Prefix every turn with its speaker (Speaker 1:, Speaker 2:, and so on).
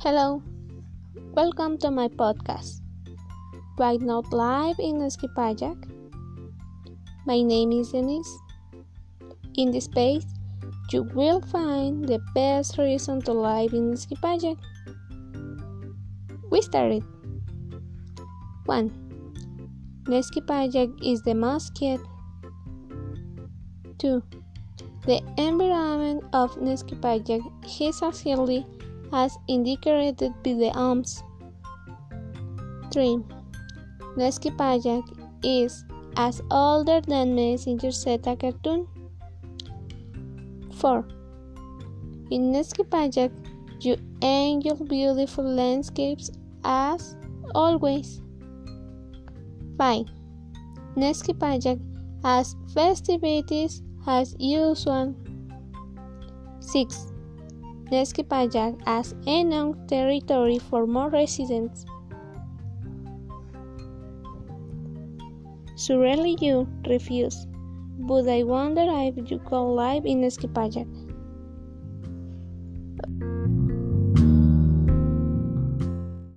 Speaker 1: Hello, welcome to my podcast. Why not live in Skipayak? My name is Denise. In this space, you will find the best reason to live in Skipayak. We started. 1. Neskipajak is the mascot. 2. The environment of Neskipajak is healthy as indicated by the arms. 3. Neskipajak is as older than Messenger Zeta cartoon. 4. In Neskipajak, you enjoy beautiful landscapes as always. 5. Neskipajak has festivities as usual. 6. Neskipajak as enough territory for more residents. Surely you refuse, but I wonder if you could live in Neskipajak.